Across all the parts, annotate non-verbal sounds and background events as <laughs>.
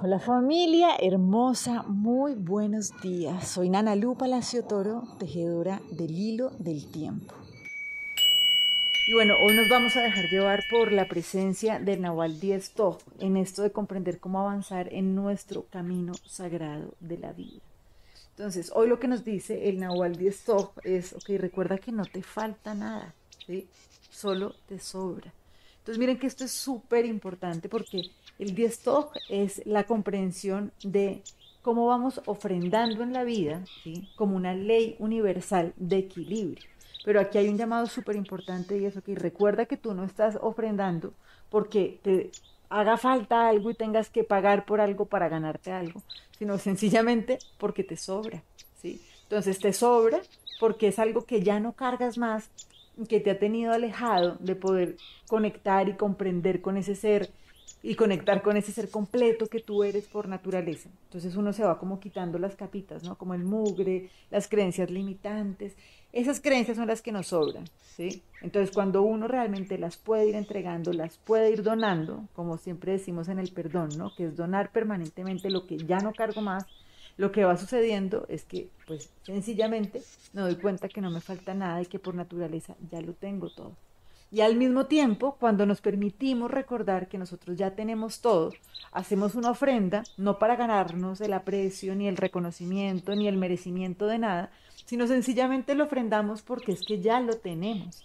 Hola familia hermosa, muy buenos días. Soy Nana Lu Palacio Toro, tejedora del hilo del tiempo. Y bueno, hoy nos vamos a dejar llevar por la presencia del Nahual Diez en esto de comprender cómo avanzar en nuestro camino sagrado de la vida. Entonces, hoy lo que nos dice el Nahual Diez es, ok, recuerda que no te falta nada, ¿sí? Solo te sobra. Entonces, miren que esto es súper importante porque el Diestoj es la comprensión de cómo vamos ofrendando en la vida, como una ley universal de equilibrio. Pero aquí hay un llamado súper importante y eso que recuerda que tú no estás ofrendando porque te haga falta algo y tengas que pagar por algo para ganarte algo, sino sencillamente porque te sobra, ¿sí? Entonces te sobra porque es algo que ya no cargas más, que te ha tenido alejado de poder conectar y comprender con ese ser y conectar con ese ser completo que tú eres por naturaleza. Entonces uno se va como quitando las capitas, ¿no? Como el mugre, las creencias limitantes. Esas creencias son las que nos sobran, ¿sí? Entonces cuando uno realmente las puede ir entregando, las puede ir donando, como siempre decimos en el perdón, ¿no? Que es donar permanentemente lo que ya no cargo más, lo que va sucediendo es que, pues, sencillamente me doy cuenta que no me falta nada y que por naturaleza ya lo tengo todo. Y al mismo tiempo, cuando nos permitimos recordar que nosotros ya tenemos todo, hacemos una ofrenda, no para ganarnos el aprecio, ni el reconocimiento, ni el merecimiento de nada, sino sencillamente lo ofrendamos porque es que ya lo tenemos.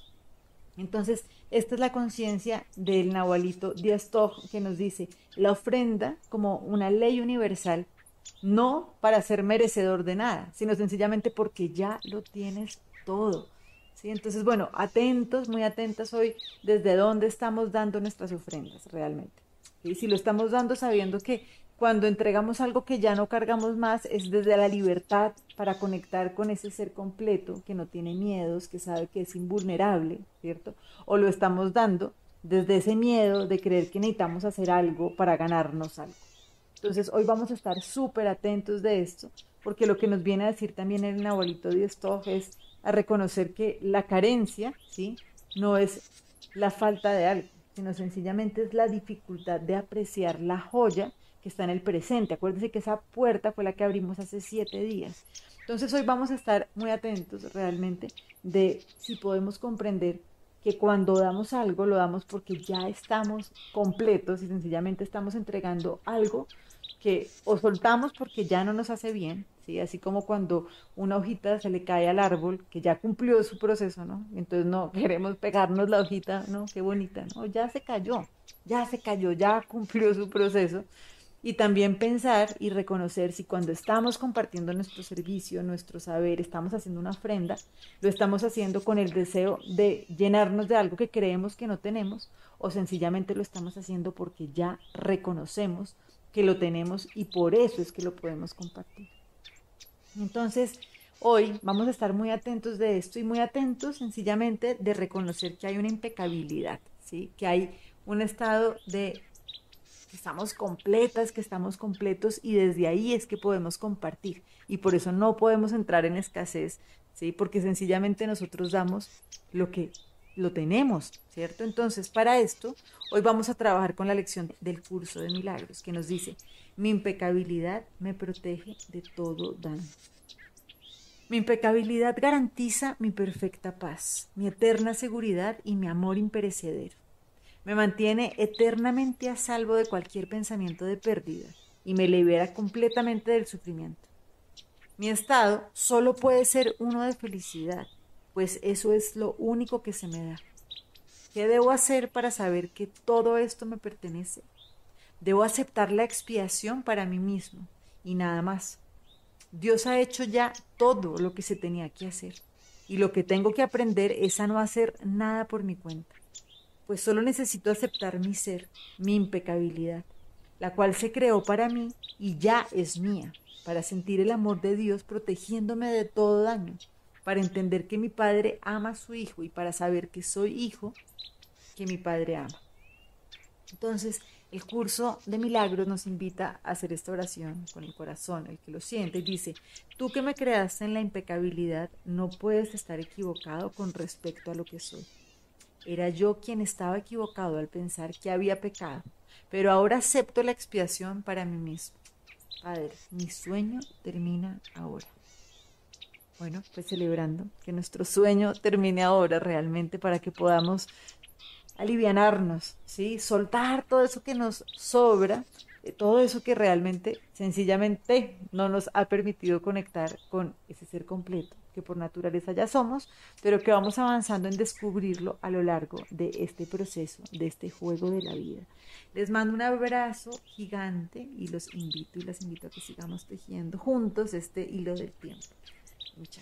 Entonces, esta es la conciencia del Nahualito Díaz que nos dice la ofrenda como una ley universal, no para ser merecedor de nada, sino sencillamente porque ya lo tienes todo. Entonces, bueno, atentos, muy atentos hoy desde dónde estamos dando nuestras ofrendas realmente. Y si lo estamos dando sabiendo que cuando entregamos algo que ya no cargamos más es desde la libertad para conectar con ese ser completo que no tiene miedos, que sabe que es invulnerable, ¿cierto? O lo estamos dando desde ese miedo de creer que necesitamos hacer algo para ganarnos algo. Entonces hoy vamos a estar súper atentos de esto, porque lo que nos viene a decir también el abuelito de Stoff es a reconocer que la carencia, ¿sí? No es la falta de algo, sino sencillamente es la dificultad de apreciar la joya que está en el presente. Acuérdense que esa puerta fue la que abrimos hace siete días. Entonces hoy vamos a estar muy atentos realmente de si podemos comprender que cuando damos algo lo damos porque ya estamos completos y sencillamente estamos entregando algo que o soltamos porque ya no nos hace bien, ¿sí? Así como cuando una hojita se le cae al árbol, que ya cumplió su proceso, ¿no? Entonces no <laughs> queremos pegarnos la hojita, ¿no? Qué bonita, ¿no? Ya se cayó, ya se cayó, ya cumplió su proceso. Y también pensar y reconocer si cuando estamos compartiendo nuestro servicio, nuestro saber, estamos haciendo una ofrenda, lo estamos haciendo con el deseo de llenarnos de algo que creemos que no tenemos o sencillamente lo estamos haciendo porque ya reconocemos que lo tenemos y por eso es que lo podemos compartir. Entonces, hoy vamos a estar muy atentos de esto y muy atentos sencillamente de reconocer que hay una impecabilidad, ¿sí? que hay un estado de que estamos completas, que estamos completos y desde ahí es que podemos compartir y por eso no podemos entrar en escasez, ¿sí? porque sencillamente nosotros damos lo que lo tenemos, ¿cierto? Entonces, para esto, hoy vamos a trabajar con la lección del curso de milagros que nos dice, mi impecabilidad me protege de todo daño. Mi impecabilidad garantiza mi perfecta paz, mi eterna seguridad y mi amor imperecedero. Me mantiene eternamente a salvo de cualquier pensamiento de pérdida y me libera completamente del sufrimiento. Mi estado solo puede ser uno de felicidad, pues eso es lo único que se me da. ¿Qué debo hacer para saber que todo esto me pertenece? Debo aceptar la expiación para mí mismo y nada más. Dios ha hecho ya todo lo que se tenía que hacer y lo que tengo que aprender es a no hacer nada por mi cuenta, pues solo necesito aceptar mi ser, mi impecabilidad, la cual se creó para mí y ya es mía, para sentir el amor de Dios protegiéndome de todo daño para entender que mi padre ama a su hijo y para saber que soy hijo que mi padre ama. Entonces, el curso de milagros nos invita a hacer esta oración con el corazón, el que lo siente, dice, tú que me creaste en la impecabilidad, no puedes estar equivocado con respecto a lo que soy. Era yo quien estaba equivocado al pensar que había pecado, pero ahora acepto la expiación para mí mismo. Padre, mi sueño termina ahora. Bueno, pues celebrando que nuestro sueño termine ahora realmente para que podamos alivianarnos, ¿sí? Soltar todo eso que nos sobra, eh, todo eso que realmente sencillamente no nos ha permitido conectar con ese ser completo que por naturaleza ya somos, pero que vamos avanzando en descubrirlo a lo largo de este proceso, de este juego de la vida. Les mando un abrazo gigante y los invito y las invito a que sigamos tejiendo juntos este hilo del tiempo. 物价